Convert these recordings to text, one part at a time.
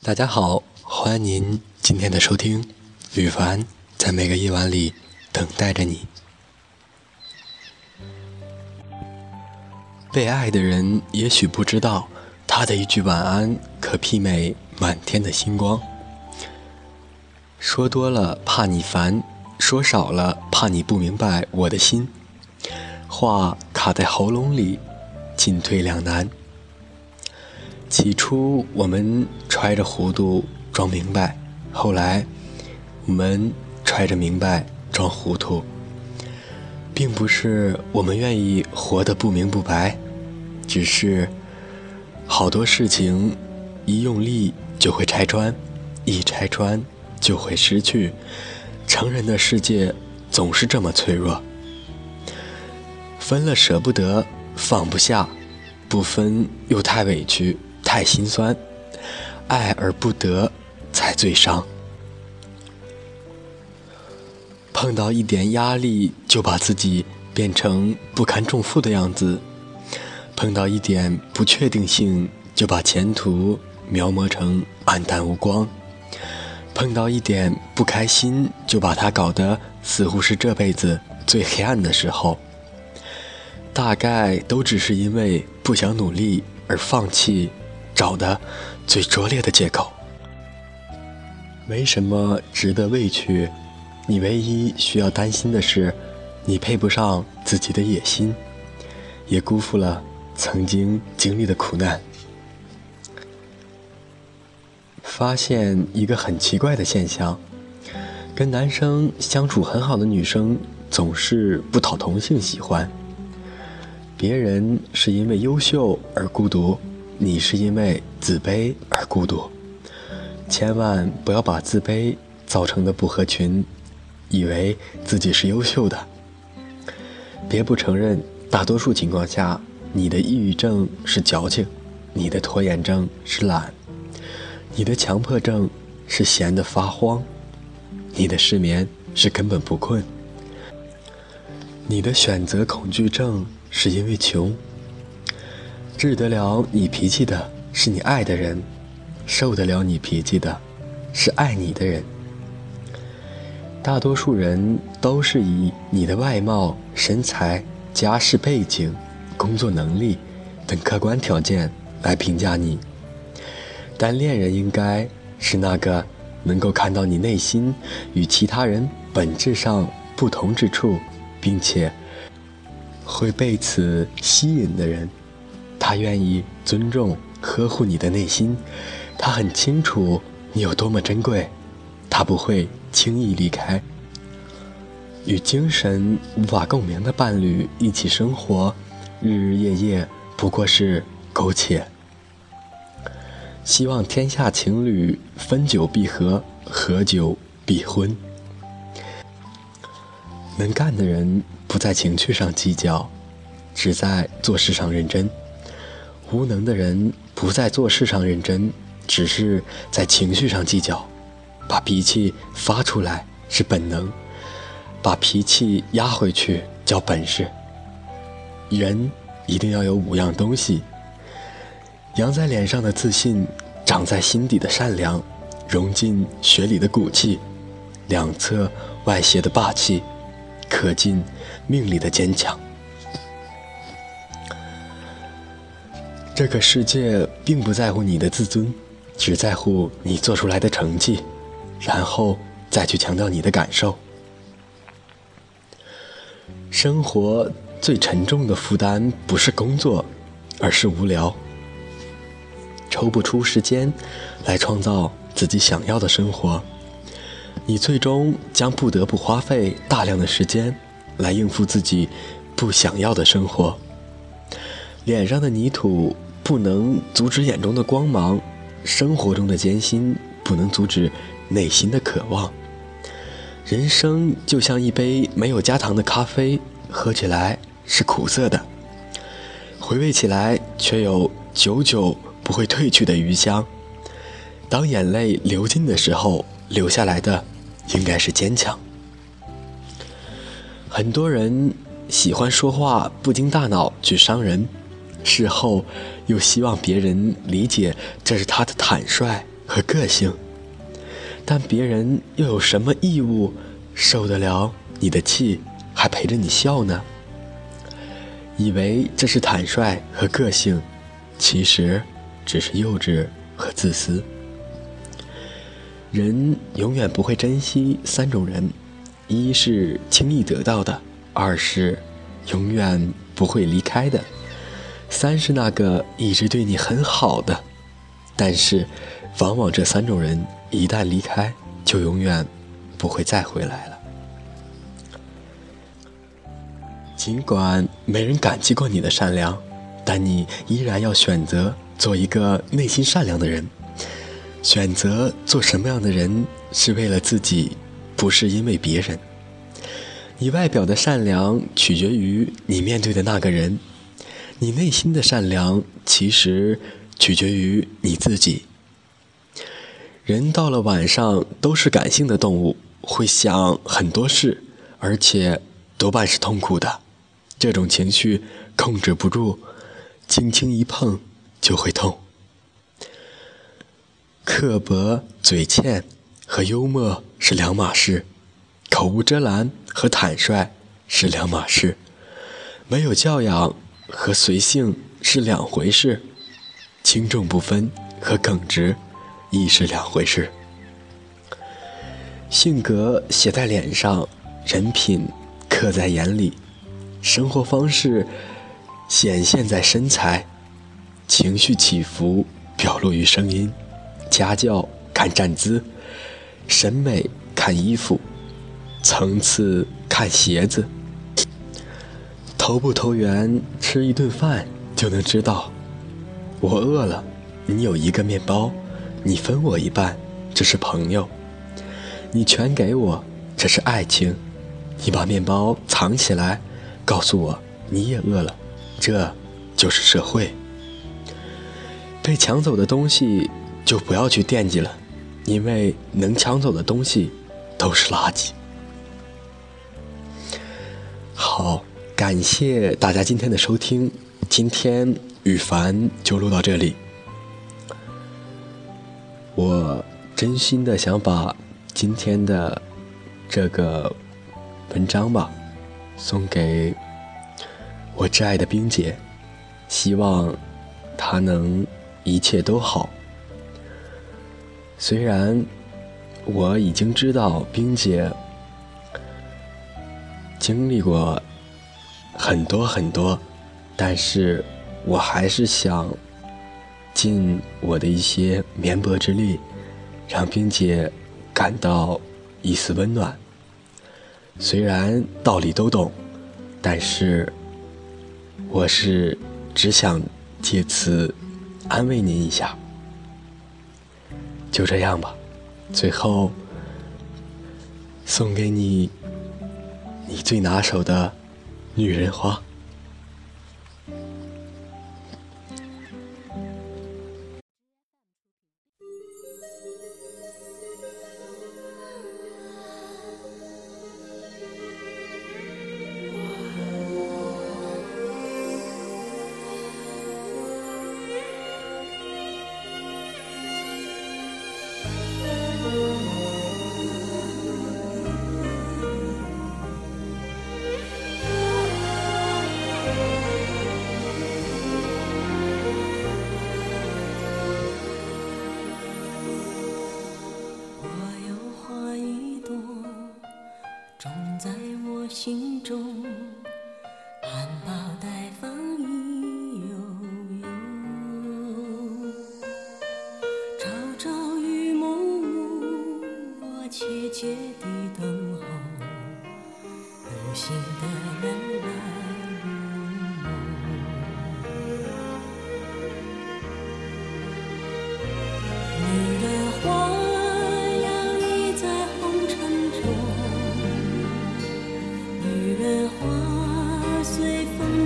大家好，欢迎您今天的收听，羽凡在每个夜晚里等待着你。被爱的人也许不知道，他的一句晚安可媲美满天的星光。说多了怕你烦，说少了怕你不明白我的心。话卡在喉咙里，进退两难。起初我们揣着糊涂装明白，后来我们揣着明白装糊涂。并不是我们愿意活得不明不白，只是好多事情一用力就会拆穿，一拆穿就会失去。成人的世界总是这么脆弱，分了舍不得，放不下；不分又太委屈，太心酸。爱而不得，才最伤。碰到一点压力，就把自己变成不堪重负的样子；碰到一点不确定性，就把前途描摹成黯淡无光；碰到一点不开心，就把它搞得似乎是这辈子最黑暗的时候。大概都只是因为不想努力而放弃，找的最拙劣的借口。没什么值得畏惧。你唯一需要担心的是，你配不上自己的野心，也辜负了曾经经历的苦难。发现一个很奇怪的现象：跟男生相处很好的女生总是不讨同性喜欢。别人是因为优秀而孤独，你是因为自卑而孤独。千万不要把自卑造成的不合群。以为自己是优秀的，别不承认。大多数情况下，你的抑郁症是矫情，你的拖延症是懒，你的强迫症是闲得发慌，你的失眠是根本不困，你的选择恐惧症是因为穷。治得了你脾气的是你爱的人，受得了你脾气的是爱你的人。大多数人都是以你的外貌、身材、家世背景、工作能力等客观条件来评价你，但恋人应该是那个能够看到你内心与其他人本质上不同之处，并且会被此吸引的人。他愿意尊重、呵护你的内心，他很清楚你有多么珍贵。他不会轻易离开。与精神无法共鸣的伴侣一起生活，日日夜夜不过是苟且。希望天下情侣分久必合，合久必婚。能干的人不在情绪上计较，只在做事上认真；无能的人不在做事上认真，只是在情绪上计较。把脾气发出来是本能，把脾气压回去叫本事。人一定要有五样东西：扬在脸上的自信，长在心底的善良，融进血里的骨气，两侧外邪的霸气，刻进命里的坚强。这个世界并不在乎你的自尊，只在乎你做出来的成绩。然后再去强调你的感受。生活最沉重的负担不是工作，而是无聊。抽不出时间来创造自己想要的生活，你最终将不得不花费大量的时间来应付自己不想要的生活。脸上的泥土不能阻止眼中的光芒，生活中的艰辛不能阻止。内心的渴望。人生就像一杯没有加糖的咖啡，喝起来是苦涩的，回味起来却有久久不会褪去的余香。当眼泪流尽的时候，留下来的应该是坚强。很多人喜欢说话不经大脑去伤人，事后又希望别人理解这是他的坦率和个性，但别人又有什么义务受得了你的气，还陪着你笑呢？以为这是坦率和个性，其实只是幼稚和自私。人永远不会珍惜三种人：一是轻易得到的，二是永远不会离开的，三是那个一直对你很好的。但是，往往这三种人一旦离开，就永远不会再回来了。尽管没人感激过你的善良，但你依然要选择做一个内心善良的人。选择做什么样的人是为了自己，不是因为别人。你外表的善良取决于你面对的那个人，你内心的善良其实取决于你自己。人到了晚上都是感性的动物，会想很多事，而且多半是痛苦的。这种情绪控制不住，轻轻一碰就会痛。刻薄、嘴欠和幽默是两码事，口无遮拦和坦率是两码事，没有教养和随性是两回事，轻重不分和耿直亦是两回事。性格写在脸上，人品刻在眼里。生活方式显现在身材，情绪起伏表露于声音，家教看站姿，审美看衣服，层次看鞋子，投不投缘吃一顿饭就能知道。我饿了，你有一个面包，你分我一半，这是朋友；你全给我，这是爱情；你把面包藏起来。告诉我你也饿了，这就是社会。被抢走的东西就不要去惦记了，因为能抢走的东西都是垃圾。感谢大家今天的收听，今天羽凡就录到这里。我真心的想把今天的这个文章吧。送给我挚爱的冰姐，希望她能一切都好。虽然我已经知道冰姐经历过很多很多，但是我还是想尽我的一些绵薄之力，让冰姐感到一丝温暖。虽然道理都懂，但是我是只想借此安慰您一下。就这样吧，最后送给你你最拿手的女人花。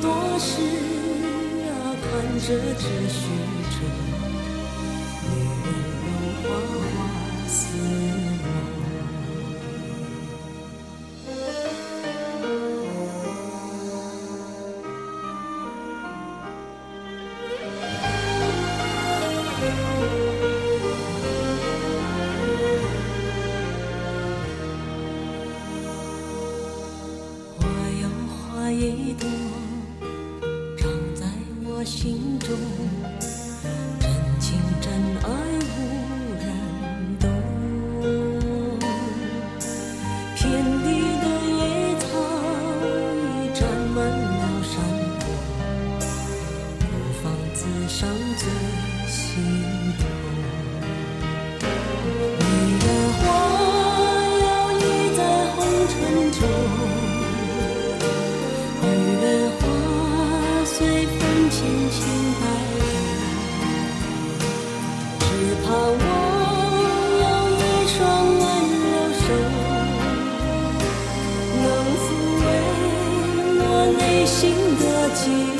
多事啊，看着只须折。的